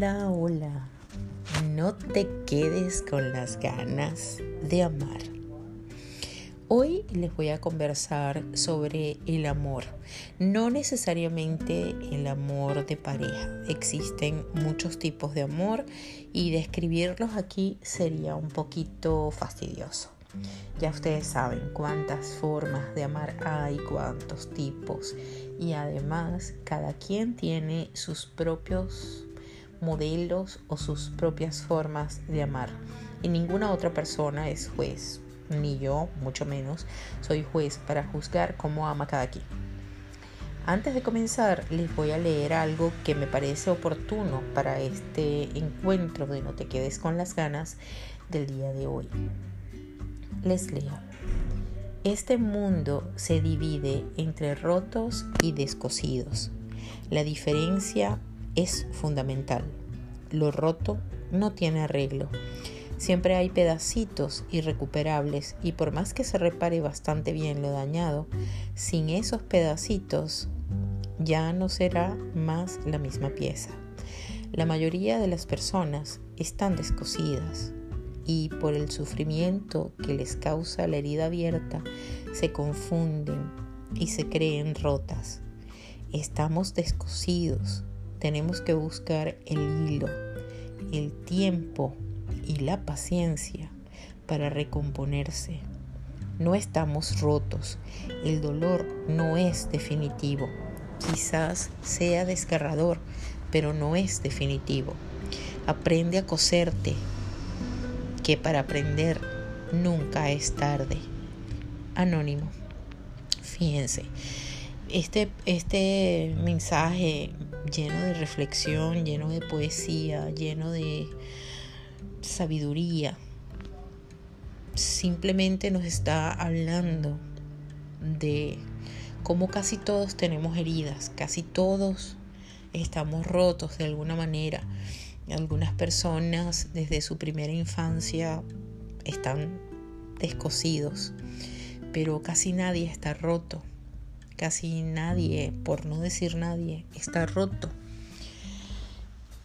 Hola, hola. No te quedes con las ganas de amar. Hoy les voy a conversar sobre el amor. No necesariamente el amor de pareja. Existen muchos tipos de amor y describirlos aquí sería un poquito fastidioso. Ya ustedes saben cuántas formas de amar hay, cuántos tipos y además cada quien tiene sus propios modelos o sus propias formas de amar. Y ninguna otra persona es juez, ni yo, mucho menos, soy juez para juzgar cómo ama cada quien. Antes de comenzar, les voy a leer algo que me parece oportuno para este encuentro de No te quedes con las ganas del día de hoy. Les leo. Este mundo se divide entre rotos y descosidos. La diferencia es fundamental. Lo roto no tiene arreglo. Siempre hay pedacitos irrecuperables y por más que se repare bastante bien lo dañado, sin esos pedacitos ya no será más la misma pieza. La mayoría de las personas están descosidas y por el sufrimiento que les causa la herida abierta se confunden y se creen rotas. Estamos descosidos, tenemos que buscar el hilo, el tiempo y la paciencia para recomponerse. No estamos rotos, el dolor no es definitivo. Quizás sea desgarrador, pero no es definitivo. Aprende a coserte, que para aprender nunca es tarde. Anónimo. Fíjense, este, este mensaje lleno de reflexión, lleno de poesía, lleno de sabiduría, simplemente nos está hablando de cómo casi todos tenemos heridas, casi todos estamos rotos de alguna manera. Algunas personas desde su primera infancia están descosidos, pero casi nadie está roto. Casi nadie, por no decir nadie, está roto.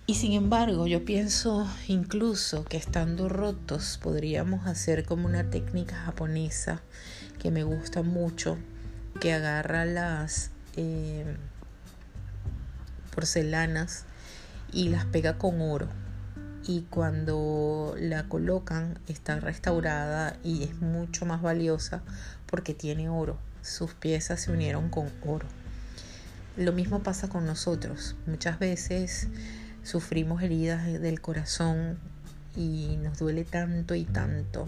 Y sin embargo, yo pienso incluso que estando rotos podríamos hacer como una técnica japonesa que me gusta mucho, que agarra las eh, porcelanas y las pega con oro. Y cuando la colocan está restaurada y es mucho más valiosa porque tiene oro sus piezas se unieron con oro. Lo mismo pasa con nosotros. Muchas veces sufrimos heridas del corazón y nos duele tanto y tanto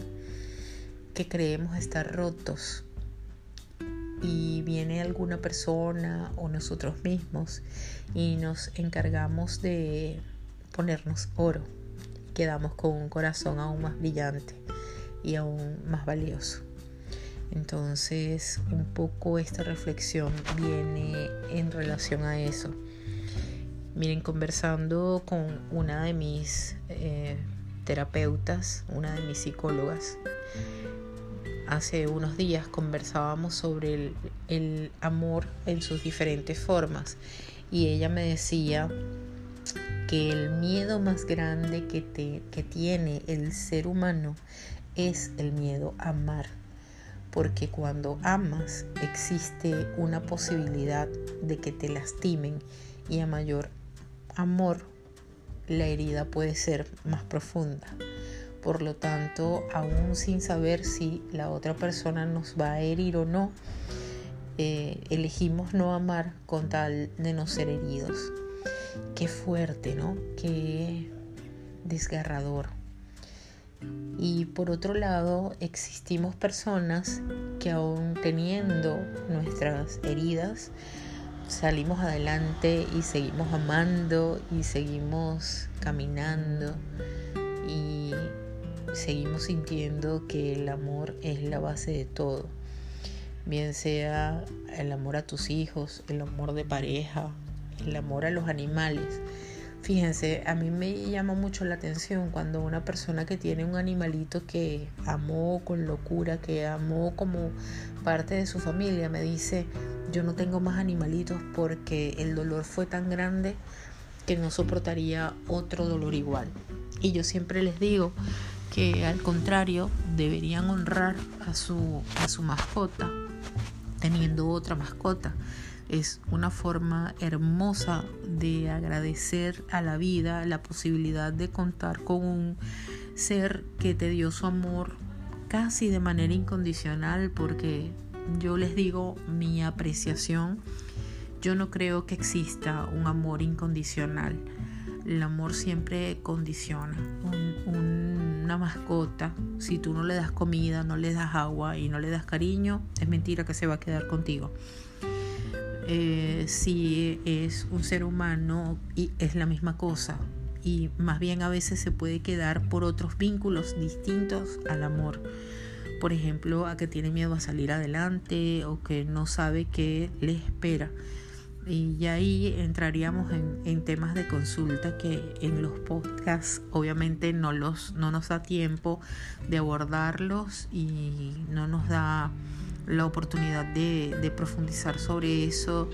que creemos estar rotos. Y viene alguna persona o nosotros mismos y nos encargamos de ponernos oro. Quedamos con un corazón aún más brillante y aún más valioso. Entonces, un poco esta reflexión viene en relación a eso. Miren, conversando con una de mis eh, terapeutas, una de mis psicólogas, hace unos días conversábamos sobre el, el, amor en sus diferentes formas y ella me decía que el miedo más grande que, te, que tiene el ser humano es el miedo a amar porque cuando amas existe una posibilidad de que te lastimen y a mayor amor la herida puede ser más profunda. Por lo tanto, aún sin saber si la otra persona nos va a herir o no, eh, elegimos no amar con tal de no ser heridos. Qué fuerte, ¿no? Qué desgarrador. Y por otro lado, existimos personas que aún teniendo nuestras heridas, salimos adelante y seguimos amando y seguimos caminando y seguimos sintiendo que el amor es la base de todo. Bien sea el amor a tus hijos, el amor de pareja, el amor a los animales Fíjense, a mí me llama mucho la atención cuando una persona que tiene un animalito que amó con locura, que amó como parte de su familia, me dice, yo no tengo más animalitos porque el dolor fue tan grande que no soportaría otro dolor igual. Y yo siempre les digo que al contrario deberían honrar a su, a su mascota teniendo otra mascota. Es una forma hermosa de agradecer a la vida la posibilidad de contar con un ser que te dio su amor casi de manera incondicional porque yo les digo mi apreciación, yo no creo que exista un amor incondicional. El amor siempre condiciona. una mascota, si tú no le das comida, no le das agua y no le das cariño, es mentira que se va a quedar contigo. Eh, si es un ser humano y es la misma cosa y más bien a veces se puede quedar por otros vínculos distintos al amor por ejemplo, a que tiene miedo a salir adelante o que no sabe qué le espera. Y ahí entraríamos en, temas de consulta que en los podcasts obviamente no, los, no nos da tiempo de abordarlos y no nos da la oportunidad de, profundizar sobre eso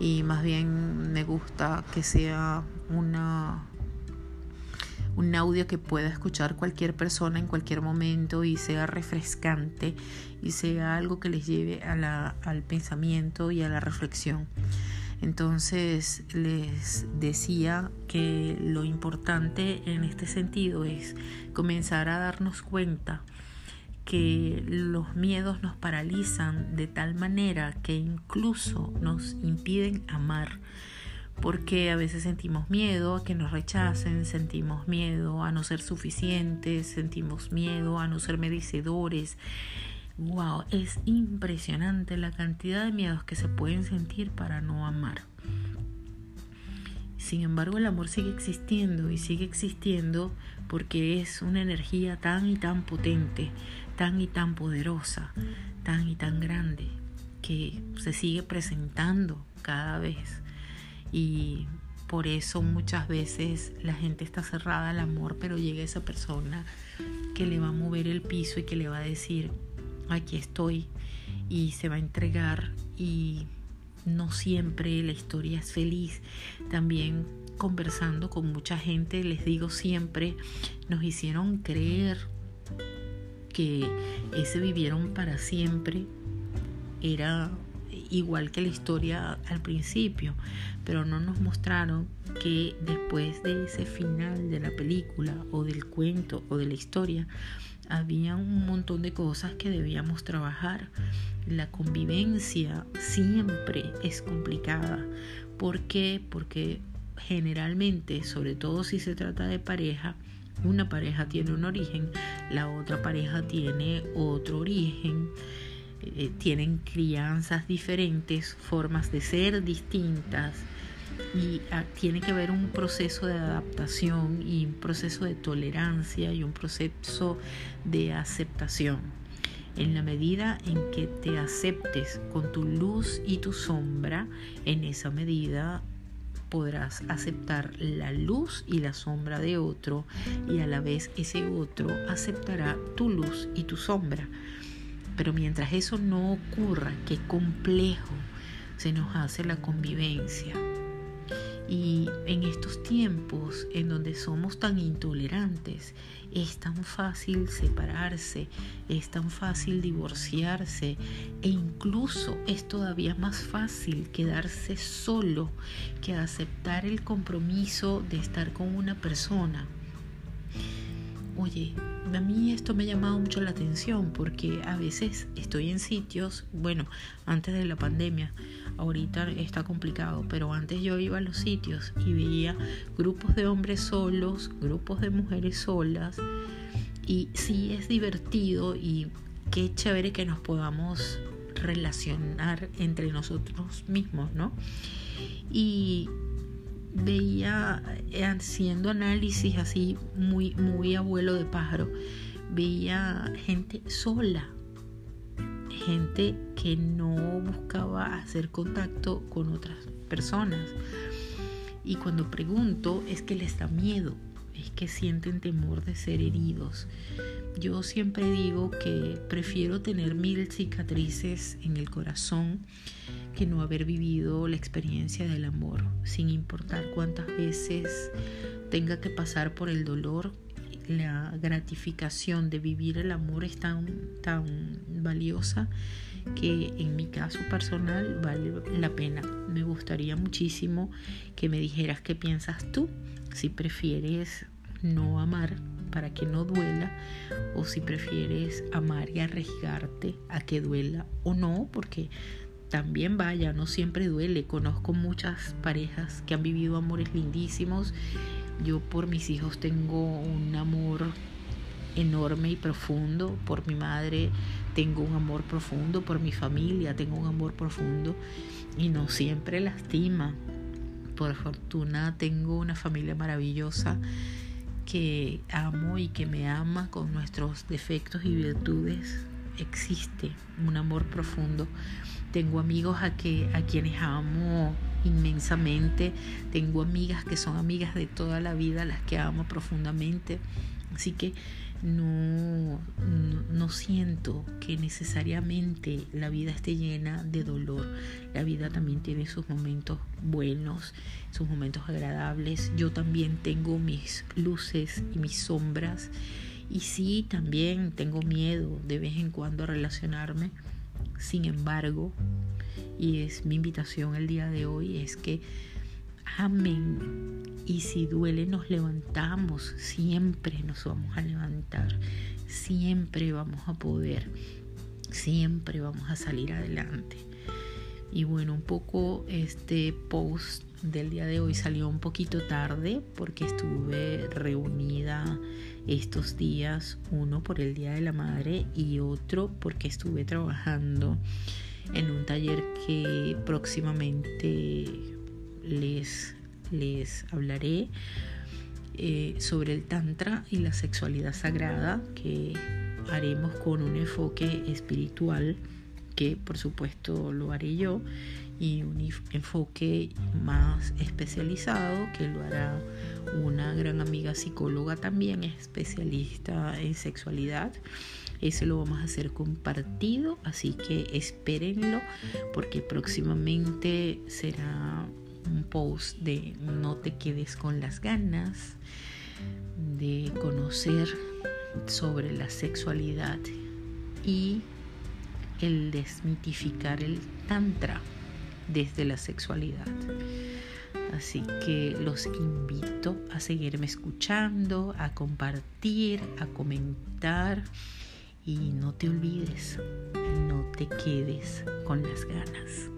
y más bien me gusta que sea una, un audio que pueda escuchar cualquier persona en cualquier momento y sea refrescante y sea algo que les lleve a la, al pensamiento y a la reflexión. Entonces les decía que lo importante en este sentido es comenzar a darnos cuenta que los miedos nos paralizan de tal manera que incluso nos impiden amar porque a veces sentimos miedo a que nos rechacen, sentimos miedo a no ser suficientes, sentimos miedo a no ser merecedores. Wow, es impresionante la cantidad de miedos que se pueden sentir para no amar. Sin embargo, el amor sigue existiendo y sigue existiendo porque es una energía tan y tan potente, tan y tan poderosa, tan y tan grande, que se sigue presentando cada vez y por eso muchas veces la gente está cerrada al amor, pero llega esa persona que le va a mover el piso y que le va a decir, aquí estoy y se va a entregar y no siempre la historia es feliz. También conversando con mucha gente, les digo siempre, nos hicieron creer que ese vivieron para siempre era igual que la historia al principio, pero no nos mostraron que después de ese final de la película o del cuento o de la historia, había un montón de cosas que debíamos trabajar. La convivencia siempre es complicada. ¿Por qué? Porque generalmente, sobre todo si se trata de pareja, una pareja tiene un origen, la otra pareja tiene otro origen eh, tienen crianzas diferentes, formas de ser distintas y ah, tiene que haber un proceso de adaptación y un proceso de tolerancia y un proceso de aceptación. En la medida en que te aceptes con tu luz y tu sombra, en esa medida podrás aceptar la luz y la sombra de otro y a la vez ese otro aceptará tu luz y tu sombra. Pero mientras eso no ocurra, qué complejo se nos hace la convivencia. Y en estos tiempos en donde somos tan intolerantes, es tan fácil separarse, es tan fácil divorciarse e incluso es todavía más fácil quedarse solo que aceptar el compromiso de estar con una persona. Oye, a mí esto me ha llamado mucho la atención porque a veces estoy en sitios, bueno, antes de la pandemia, ahorita está complicado, pero antes yo iba a los sitios y veía grupos de hombres solos, grupos de mujeres solas, y sí es divertido y qué chévere que nos podamos relacionar entre nosotros mismos, ¿no? Y veía eh, haciendo análisis así muy, muy abuelo de pájaro, veía gente sola, gente que no buscaba hacer contacto con otras personas. Y cuando pregunto es que les da miedo, es que sienten temor de ser heridos. Yo siempre digo que prefiero tener mil cicatrices en el corazón que no haber vivido la experiencia del amor, sin importar cuántas veces tenga que pasar por el dolor. La gratificación de vivir el amor es tan, tan valiosa que en mi caso personal vale la pena. Me gustaría muchísimo que me dijeras qué piensas tú, si prefieres no amar para que no duela o si prefieres amar y arriesgarte a que duela o no, porque también vaya, no siempre duele. Conozco muchas parejas que han vivido amores lindísimos. Yo por mis hijos tengo un amor enorme y profundo. Por mi madre tengo un amor profundo. Por mi familia tengo un amor profundo. Y no siempre lastima. Por fortuna tengo una familia maravillosa que amo y que me ama con nuestros defectos y virtudes. Existe un amor profundo tengo amigos a, que, a quienes amo inmensamente. Tengo amigas que son amigas de toda la vida, las que amo profundamente. Así que no, no, siento que necesariamente la vida esté llena de dolor. La vida también tiene sus momentos buenos, sus momentos agradables. Yo también tengo mis luces y mis sombras. Y sí, también tengo miedo de vez en cuando a relacionarme sin embargo, y es mi invitación el día de hoy, es que amén. Y si duele, nos levantamos. Siempre nos vamos a levantar. Siempre vamos a poder. Siempre vamos a salir adelante. Y bueno, un poco este post del día de hoy salió un poquito tarde porque estuve reunida estos días, uno por el Día de la Madre y otro porque estuve trabajando en un taller que próximamente les, les hablaré eh, sobre el Tantra y la sexualidad sagrada que haremos con un enfoque espiritual que por supuesto lo haré yo y un enfoque más especializado que lo hará una gran amiga psicóloga también especialista en sexualidad. Ese lo vamos a hacer compartido, así que espérenlo porque próximamente será un post de no te quedes con las ganas de conocer sobre la sexualidad y el desmitificar el tantra desde la sexualidad. Así que los invito a seguirme escuchando, a compartir, a comentar y no te olvides, no te quedes con las ganas.